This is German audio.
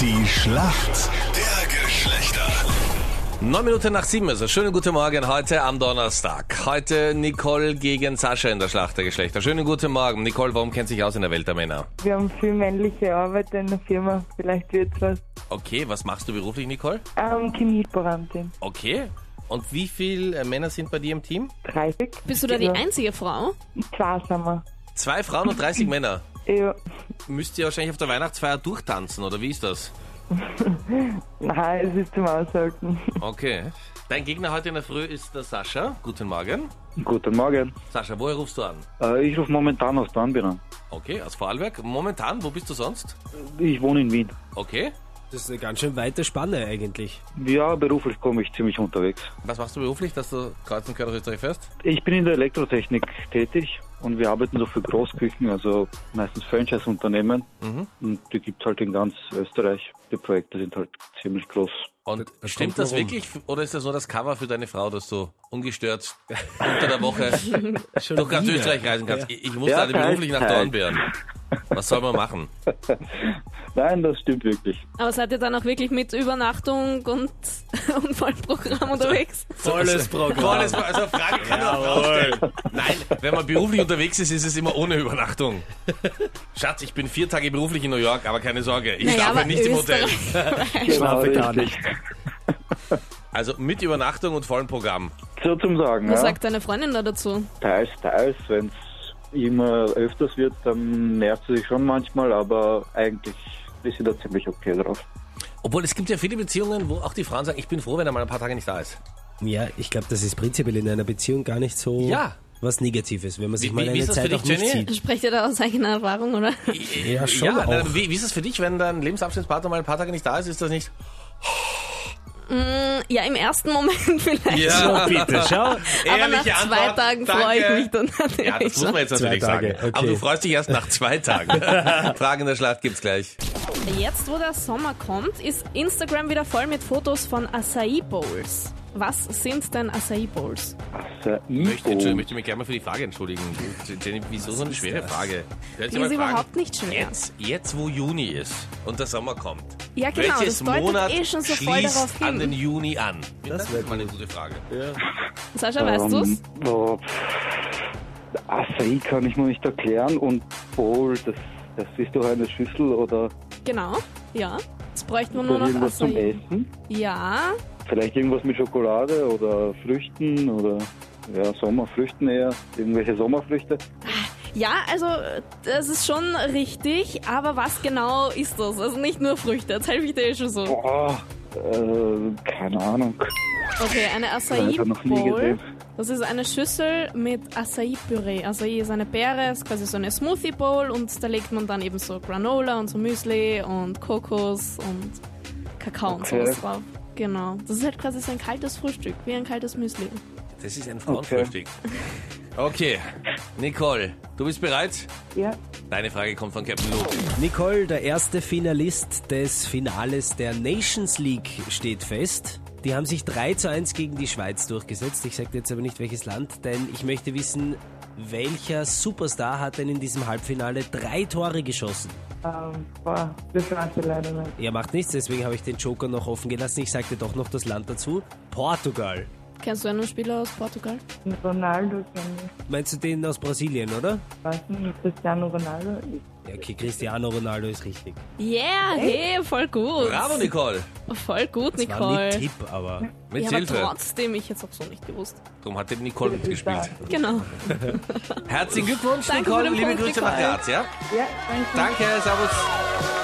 Die Schlacht der Geschlechter. Neun Minuten nach sieben, also schönen guten Morgen heute am Donnerstag. Heute Nicole gegen Sascha in der Schlacht der Geschlechter. Schönen guten Morgen. Nicole, warum kennt sich aus in der Welt der Männer? Wir haben viel männliche Arbeiter in der Firma. Vielleicht wird's was. Okay, was machst du beruflich, Nicole? Ähm, Chemielaborantin. Okay. Und wie viele Männer sind bei dir im Team? 30. Bist du da die einzige Frau? Zwei sind wir. Zwei Frauen und 30 Männer. Ja. Müsst ihr wahrscheinlich auf der Weihnachtsfeier durchtanzen, oder wie ist das? Nein, es ist zum Aushalten. Okay. Dein Gegner heute in der Früh ist der Sascha. Guten Morgen. Guten Morgen. Sascha, woher rufst du an? Äh, ich rufe momentan aus Dornbirn an. Okay, aus Vorarlberg. Momentan, wo bist du sonst? Ich wohne in Wien. Okay. Das ist eine ganz schön weite Spanne eigentlich. Ja, beruflich komme ich ziemlich unterwegs. Was machst du beruflich, dass du kreuz und quer durch Österreich fährst? Ich bin in der Elektrotechnik tätig und wir arbeiten so für Großküchen, also meistens Franchise-Unternehmen. Mhm. Und die gibt es halt in ganz Österreich. Die Projekte sind halt ziemlich groß. Und Da stimmt das wirklich oder ist das nur das Cover für deine Frau, dass du ungestört unter der Woche durch ganz. Österreich reisen kannst? Ja. Ich, ich musste Ja, alle beruflich nach. Dornbirn. Was soll man machen? Nein, das stimmt wirklich. Aber seid ihr dann auch wirklich mit Übernachtung und, und Vollprogramm unterwegs? Volles Programm. Volles, also Frage kann man auch stellen. Nein, wenn man beruflich unterwegs ist, ist es immer ohne Übernachtung. Schatz, ich bin vier Tage beruflich in New York, aber keine Sorge, ich Naja, schlafe nicht im Hotel. Österreich- Schlafe gar richtig. nicht. Also mit Übernachtung und vollem Programm. So zum Sagen, Was ja. sagt deine Freundin da dazu? Teils, teils. Wenn es immer öfters wird, dann nervt sie sich schon manchmal, aber eigentlich ist sie da ziemlich okay drauf. Obwohl es gibt ja viele Beziehungen, wo auch die Frauen sagen, ich bin froh, wenn er mal ein paar Tage nicht da ist. Ja, ich glaube, das ist prinzipiell in einer Beziehung gar nicht so Ja. was Negatives, wenn man sich Wie- mal wie- wie eine ist das für Zeit dich, auch nicht Jenny? sieht. Sprecht ihr da aus eigener Erfahrung, oder? Ja, schon Ja, auch. wie, wie ist es für dich, wenn dein Lebensabschnittspartner mal ein paar Tage nicht da ist? Ist das nicht? Ja, im ersten Moment vielleicht. Ja. So, bitte, schau. Aber nach zwei Antwort, Tagen danke. freue ich mich dann natürlich Ja, das muss man jetzt natürlich sagen. Aber okay. du freust dich erst nach zwei Tagen. Fragen der Schlacht gibt's gleich. Jetzt, wo der Sommer kommt, ist Instagram wieder voll mit Fotos von Acai Bowls. Was sind denn Acai Bowls? Ich möchte, ich möchte mich gerne mal für die Frage entschuldigen. Jenny, wieso so eine schwere Frage? Stellt Die ist Fragen. überhaupt nicht schwer. Jetzt, jetzt, wo Juni ist und der Sommer kommt. Ja, genau, welches das deutet Monat eh schon so voll darauf schließt an den. Juni an? Das, wär ist mal eine gute Frage. Sascha, weißt du's? Ähm, oh, pff. Acai kann ich mir nicht erklären und Bowl, das, das ist doch eine Schüssel oder Genau, ja. Jetzt bräuchten wir nur das noch irgendwas zum Acai. Essen? Ja, Vielleicht irgendwas mit Schokolade oder Früchten oder ja, Sommerfrüchten eher. Irgendwelche Sommerfrüchte. ja, also das ist schon richtig, aber was genau ist das? Also nicht nur Früchte, jetzt helfe ich dir eh schon so. Boah, äh, keine Ahnung. Okay, eine Acai Bowl. Das ist eine Schüssel mit Acai-Püree. Acai ist eine Beere, ist quasi so eine Smoothie Bowl und da legt man dann eben so Granola und so Müsli und Kokos und Kakao und Okay. sowas drauf. Genau. Das ist halt quasi so ein kaltes Frühstück, wie ein kaltes Müsli. Das ist ein Frauenfrühstück. Okay, Nicole, du bist bereit? Ja. Deine Frage kommt von Captain Luke. Nicole, der erste Finalist des Finales der Nations League steht fest. Die haben sich 3 zu 1 gegen die Schweiz durchgesetzt. Ich sage jetzt aber nicht welches Land, denn ich möchte wissen, welcher Superstar hat denn in diesem Halbfinale drei Tore geschossen? Ähm, boah, das weiß ich leider nicht. Er macht nichts, deswegen habe ich den Joker noch offen gelassen. Ich sagte doch noch das Land dazu. Portugal. Kennst du einen Spieler aus Portugal? Ronaldo kenne ich. Meinst du den aus Brasilien, oder? Weiß nicht, Cristiano Ronaldo ist. Ja, okay, Cristiano Ronaldo ist richtig. Yeah, hey, voll gut. Bravo, Nicole. Voll gut, Das war Nicole. ein Tipp, aber Mit ja, aber trotzdem, ich hätte es auch so nicht gewusst. Darum hat die Nicole mitgespielt. Genau. Herzlichen Glückwunsch, Danke Nicole. Liebe Punkt, Grüße nach Nicole. Graz, ja? Ja, danke. Danke, servus.